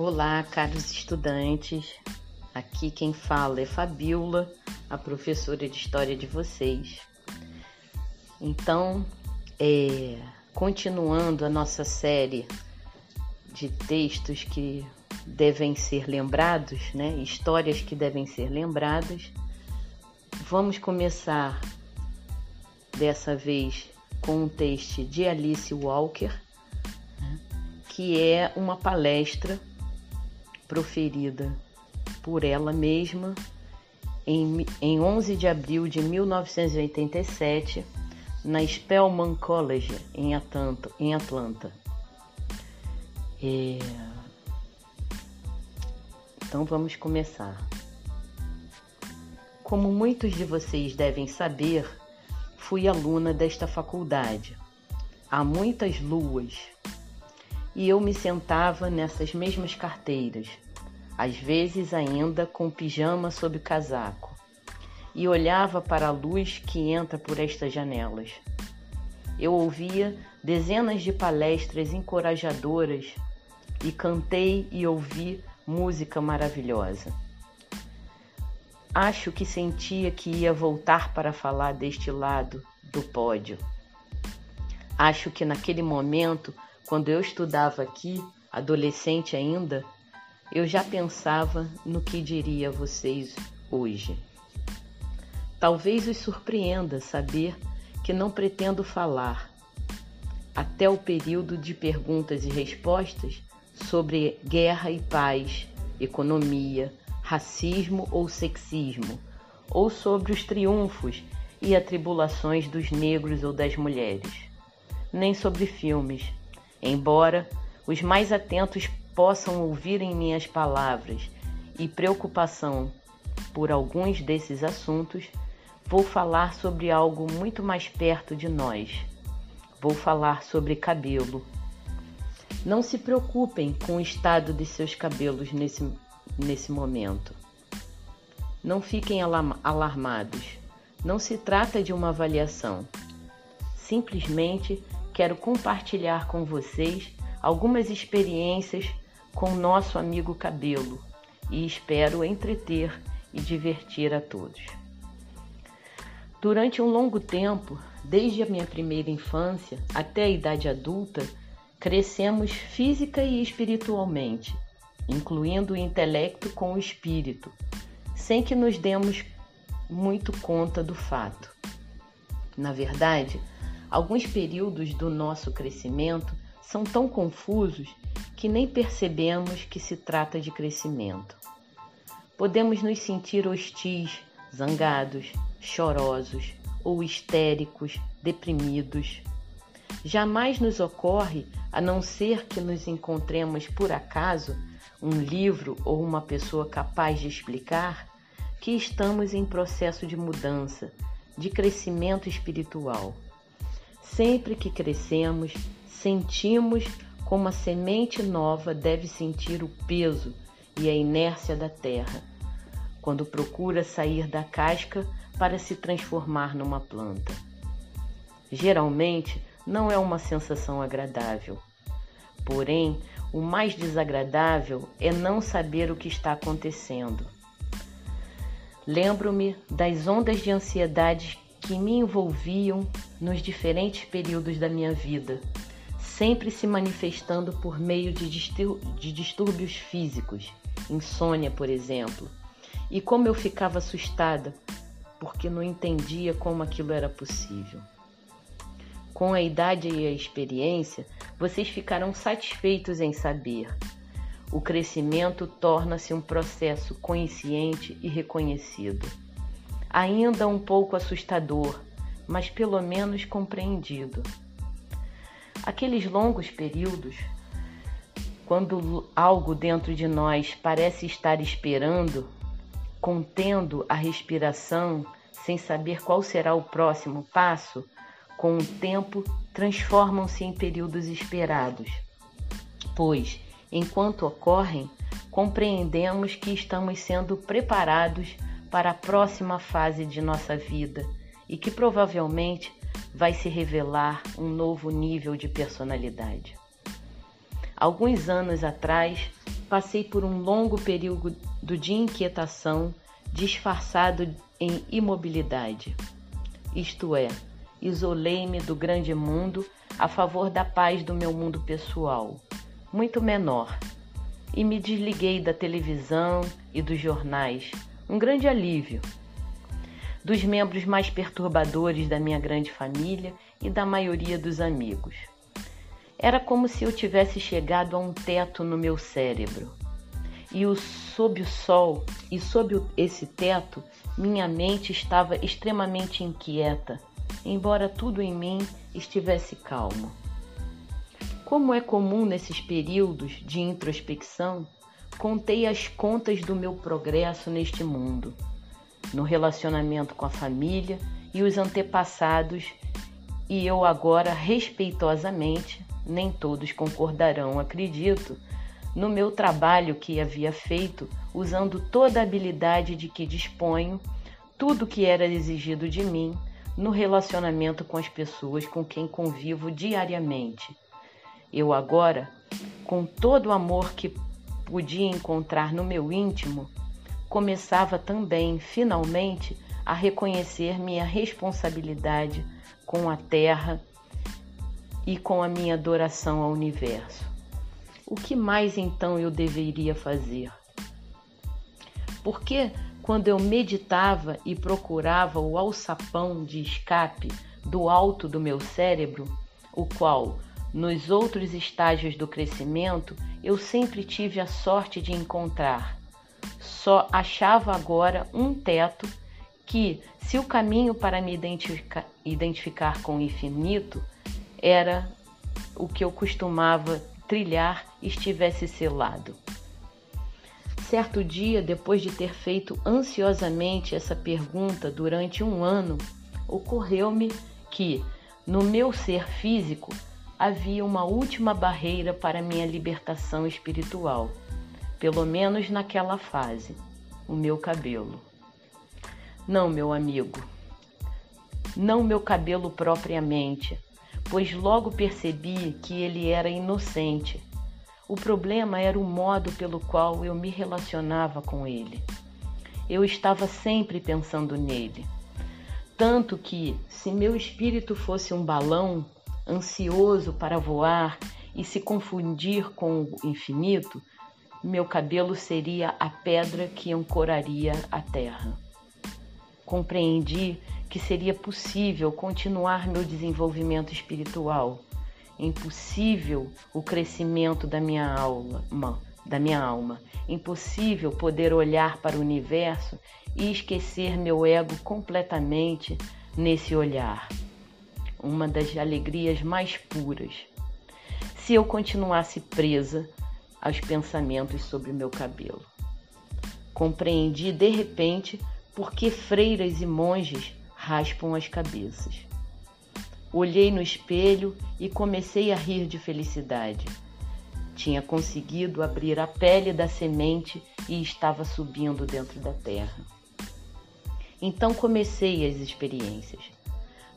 Olá, caros estudantes. Aqui quem fala é Fabiola, a professora de História de vocês. Então, é, continuando a nossa série de textos que devem ser lembrados, né? Histórias que devem ser lembradas. Vamos começar dessa vez com um texto de Alice Walker, né? que é uma palestra proferida por ela mesma em, em 11 de abril de 1987 na Spelman College em Atlanta. Em Atlanta. É... Então vamos começar. Como muitos de vocês devem saber, fui aluna desta faculdade há muitas luas e eu me sentava nessas mesmas carteiras, às vezes ainda com pijama sob o casaco, e olhava para a luz que entra por estas janelas. Eu ouvia dezenas de palestras encorajadoras e cantei e ouvi música maravilhosa. Acho que sentia que ia voltar para falar deste lado do pódio. Acho que naquele momento, quando eu estudava aqui, adolescente ainda, eu já pensava no que diria a vocês hoje. Talvez os surpreenda saber que não pretendo falar, até o período de perguntas e respostas, sobre guerra e paz, economia, racismo ou sexismo, ou sobre os triunfos e atribulações dos negros ou das mulheres, nem sobre filmes, embora os mais atentos possam ouvir em minhas palavras e preocupação por alguns desses assuntos, vou falar sobre algo muito mais perto de nós. Vou falar sobre cabelo não se preocupem com o estado de seus cabelos nesse, nesse momento. Não fiquem alarmados. Não se trata de uma avaliação. Simplesmente quero compartilhar com vocês algumas experiências com nosso amigo cabelo e espero entreter e divertir a todos. Durante um longo tempo, desde a minha primeira infância até a idade adulta, Crescemos física e espiritualmente, incluindo o intelecto com o espírito, sem que nos demos muito conta do fato. Na verdade, alguns períodos do nosso crescimento são tão confusos que nem percebemos que se trata de crescimento. Podemos nos sentir hostis, zangados, chorosos ou histéricos, deprimidos. Jamais nos ocorre a não ser que nos encontremos por acaso um livro ou uma pessoa capaz de explicar que estamos em processo de mudança, de crescimento espiritual. Sempre que crescemos, sentimos como a semente nova deve sentir o peso e a inércia da terra, quando procura sair da casca para se transformar numa planta. Geralmente, não é uma sensação agradável. Porém, o mais desagradável é não saber o que está acontecendo. Lembro-me das ondas de ansiedade que me envolviam nos diferentes períodos da minha vida, sempre se manifestando por meio de, distúrbios físicos, insônia, por exemplo, e como eu ficava assustada porque não entendia como aquilo era possível. Com a idade e a experiência, vocês ficarão satisfeitos em saber. O crescimento torna-se um processo consciente e reconhecido. Ainda um pouco assustador, mas pelo menos compreendido. Aqueles longos períodos, quando algo dentro de nós parece estar esperando, contendo a respiração, sem saber qual será o próximo passo, com o tempo, transformam-se em períodos esperados, pois, enquanto ocorrem, compreendemos que estamos sendo preparados para a próxima fase de nossa vida e que provavelmente vai se revelar um novo nível de personalidade. Alguns anos atrás, passei por um longo período de inquietação disfarçado em imobilidade. Isto é, isolei-me do grande mundo a favor da paz do meu mundo pessoal, muito menor, e me desliguei da televisão e dos jornais, um grande alívio. Dos membros mais perturbadores da minha grande família e da maioria dos amigos. Era como se eu tivesse chegado a um teto no meu cérebro. E o, sob o sol e sob esse teto, minha mente estava extremamente inquieta, embora tudo em mim estivesse calmo. Como é comum nesses períodos de introspecção, contei as contas do meu progresso neste mundo, no relacionamento com a família e os antepassados, e eu agora respeitosamente nem todos concordarão, acredito, no meu trabalho que havia feito, usando toda a habilidade de que disponho, tudo que era exigido de mim no relacionamento com as pessoas com quem convivo diariamente. Eu agora, com todo o amor que podia encontrar no meu íntimo, começava também, finalmente, a reconhecer minha responsabilidade com a terra e com a minha adoração ao universo. O que mais então eu deveria fazer? Porque quando eu meditava e procurava o alçapão de escape do alto do meu cérebro, o qual, nos outros estágios do crescimento, eu sempre tive a sorte de encontrar, só achava agora um teto que, se o caminho para me identificar, identificar com o infinito era o que eu costumava trilhar estivesse selado. Certo dia, depois de ter feito ansiosamente essa pergunta durante um ano, ocorreu-me que, no meu ser físico, havia uma última barreira para minha libertação espiritual, pelo menos naquela fase: o meu cabelo. Não, meu amigo, não meu cabelo propriamente, pois logo percebi que ele era inocente. O problema era o modo pelo qual eu me relacionava com ele. Eu estava sempre pensando nele. Tanto que, se meu espírito fosse um balão, ansioso para voar e se confundir com o infinito, meu cabelo seria a pedra que ancoraria a terra. Compreendi que seria possível continuar meu desenvolvimento espiritual, impossível o crescimento da minha alma, da minha alma, impossível poder olhar para o universo e esquecer meu ego completamente nesse olhar. Uma das alegrias mais puras. Se eu continuasse presa aos pensamentos sobre meu cabelo. Compreendi de repente por que freiras e monges raspam as cabeças. Olhei no espelho e comecei a rir de felicidade. Tinha conseguido abrir a pele da semente e estava subindo dentro da terra. Então comecei as experiências.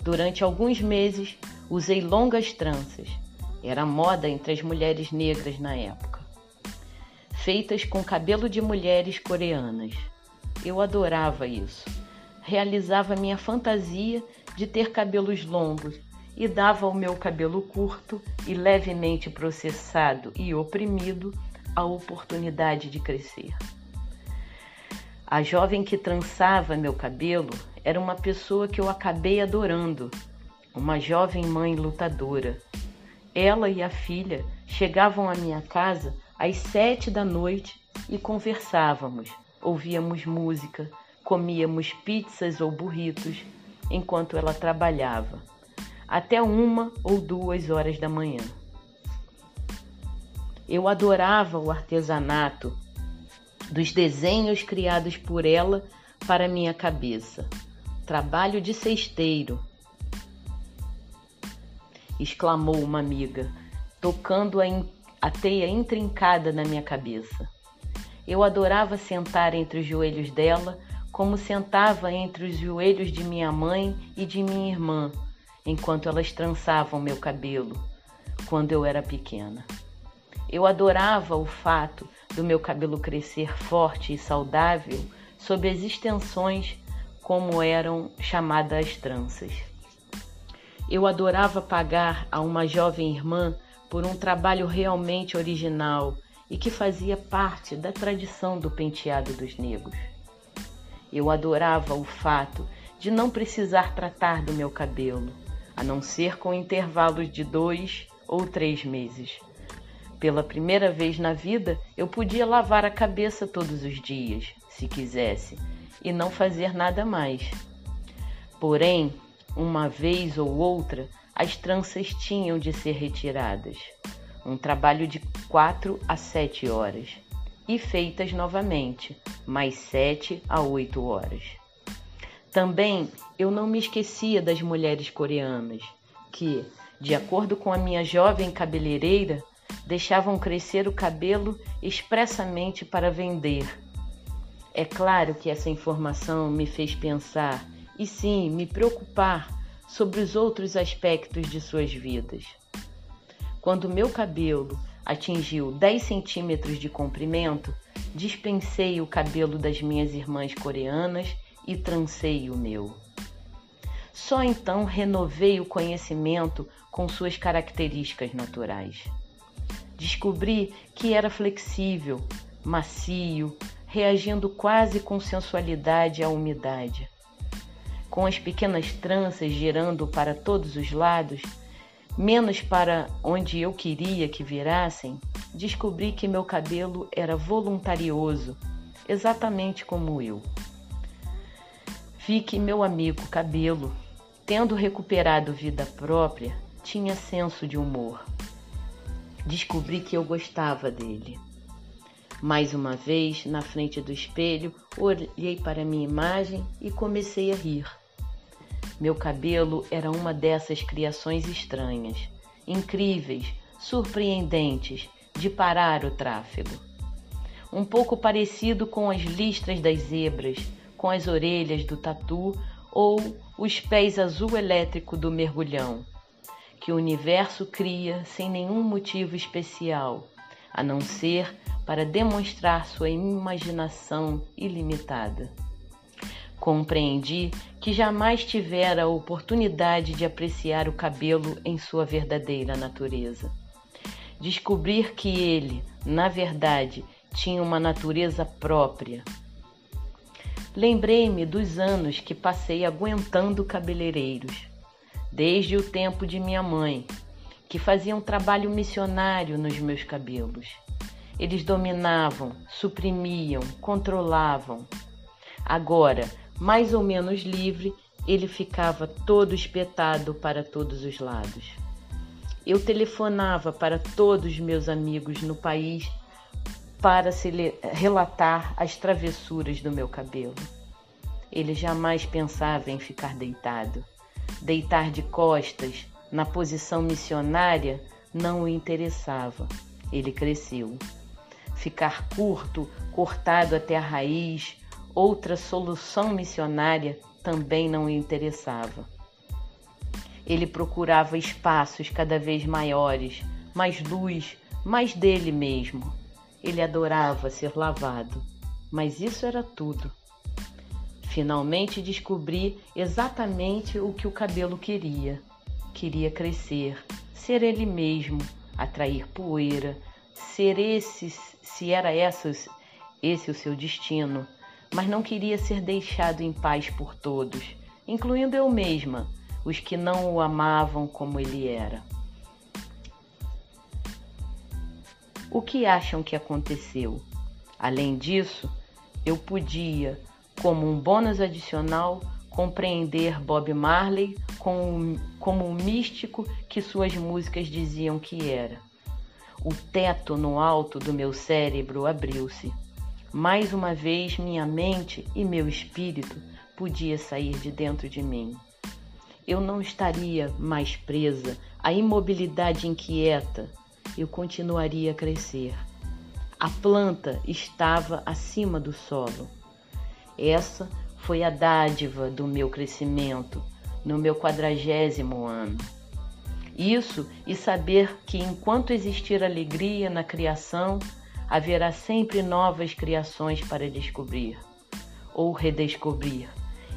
Durante alguns meses usei longas tranças. Era moda entre as mulheres negras na época. Feitas com cabelo de mulheres coreanas. Eu adorava isso realizava minha fantasia de ter cabelos longos e dava ao meu cabelo curto e levemente processado e oprimido a oportunidade de crescer. A jovem que trançava meu cabelo era uma pessoa que eu acabei adorando, uma jovem mãe lutadora. Ela e a filha chegavam à minha casa às sete da noite e conversávamos, ouvíamos música, Comíamos pizzas ou burritos enquanto ela trabalhava, até uma ou duas horas da manhã. Eu adorava o artesanato dos desenhos criados por ela para minha cabeça. Trabalho de cesteiro, exclamou uma amiga, tocando a, a teia intrincada na minha cabeça. Eu adorava sentar entre os joelhos dela como sentava entre os joelhos de minha mãe e de minha irmã, enquanto elas trançavam meu cabelo, quando eu era pequena. Eu adorava o fato do meu cabelo crescer forte e saudável sob as extensões como eram chamadas tranças. Eu adorava pagar a uma jovem irmã por um trabalho realmente original e que fazia parte da tradição do penteado dos negros. Eu adorava o fato de não precisar tratar do meu cabelo, a não ser com intervalos de dois ou três meses. Pela primeira vez na vida, eu podia lavar a cabeça todos os dias, se quisesse, e não fazer nada mais. Porém, uma vez ou outra, as tranças tinham de ser retiradas. Um trabalho de quatro a sete horas. E feitas novamente, mais sete a oito horas. Também eu não me esquecia das mulheres coreanas, que, de acordo com a minha jovem cabeleireira, deixavam crescer o cabelo expressamente para vender. É claro que essa informação me fez pensar e sim me preocupar sobre os outros aspectos de suas vidas. Quando meu cabelo atingiu 10 centímetros de comprimento, dispensei o cabelo das minhas irmãs coreanas e trancei o meu. Só então renovei o conhecimento com suas características naturais. Descobri que era flexível, macio, reagindo quase com sensualidade à umidade com as pequenas tranças girando para todos os lados, menos para onde eu queria que virassem, descobri que meu cabelo era voluntarioso, exatamente como eu. Vi que meu amigo cabelo, tendo recuperado vida própria, tinha senso de humor. Descobri que eu gostava dele. Mais uma vez, na frente do espelho, olhei para minha imagem e comecei a rir. Meu cabelo era uma dessas criações estranhas, incríveis, surpreendentes, de parar o tráfego. Um pouco parecido com as listras das zebras, com as orelhas do tatu ou os pés azul elétrico do mergulhão, que o universo cria sem nenhum motivo especial, a não ser para demonstrar sua imaginação ilimitada. Compreendi que jamais tivera a oportunidade de apreciar o cabelo em sua verdadeira natureza. Descobrir que ele, na verdade, tinha uma natureza própria. Lembrei-me dos anos que passei aguentando cabeleireiros, desde o tempo de minha mãe, que fazia um trabalho missionário nos meus cabelos. Eles dominavam, suprimiam, controlavam. Agora, mais ou menos livre, ele ficava todo espetado para todos os lados. Eu telefonava para todos meus amigos no país para relatar as travessuras do meu cabelo. Ele jamais pensava em ficar deitado. Deitar de costas, na posição missionária, não o interessava. Ele cresceu. Ficar curto, cortado até a raiz, Outra solução missionária também não o interessava. Ele procurava espaços cada vez maiores, mais luz, mais dele mesmo. Ele adorava ser lavado, mas isso era tudo. Finalmente descobri exatamente o que o cabelo queria. Queria crescer, ser ele mesmo, atrair poeira, ser esse, se era essa, esse o seu destino, mas não queria ser deixado em paz por todos, incluindo eu mesma, os que não o amavam como ele era. O que acham que aconteceu? Além disso, eu podia, como um bônus adicional, compreender Bob Marley como, como o místico que suas músicas diziam que era. O teto no alto do meu cérebro abriu-se. Mais uma vez, minha mente e meu espírito podia sair de dentro de mim. Eu não estaria mais presa à imobilidade inquieta, eu continuaria a crescer. A planta estava acima do solo. Essa foi a dádiva do meu crescimento no meu quadragésimo ano. Isso e saber que enquanto existir alegria na criação, haverá sempre novas criações para descobrir ou redescobrir,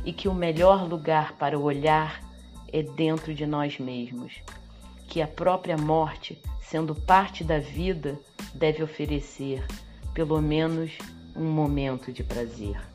e que o melhor lugar para olhar é dentro de nós mesmos, que a própria morte, sendo parte da vida, deve oferecer pelo menos um momento de prazer.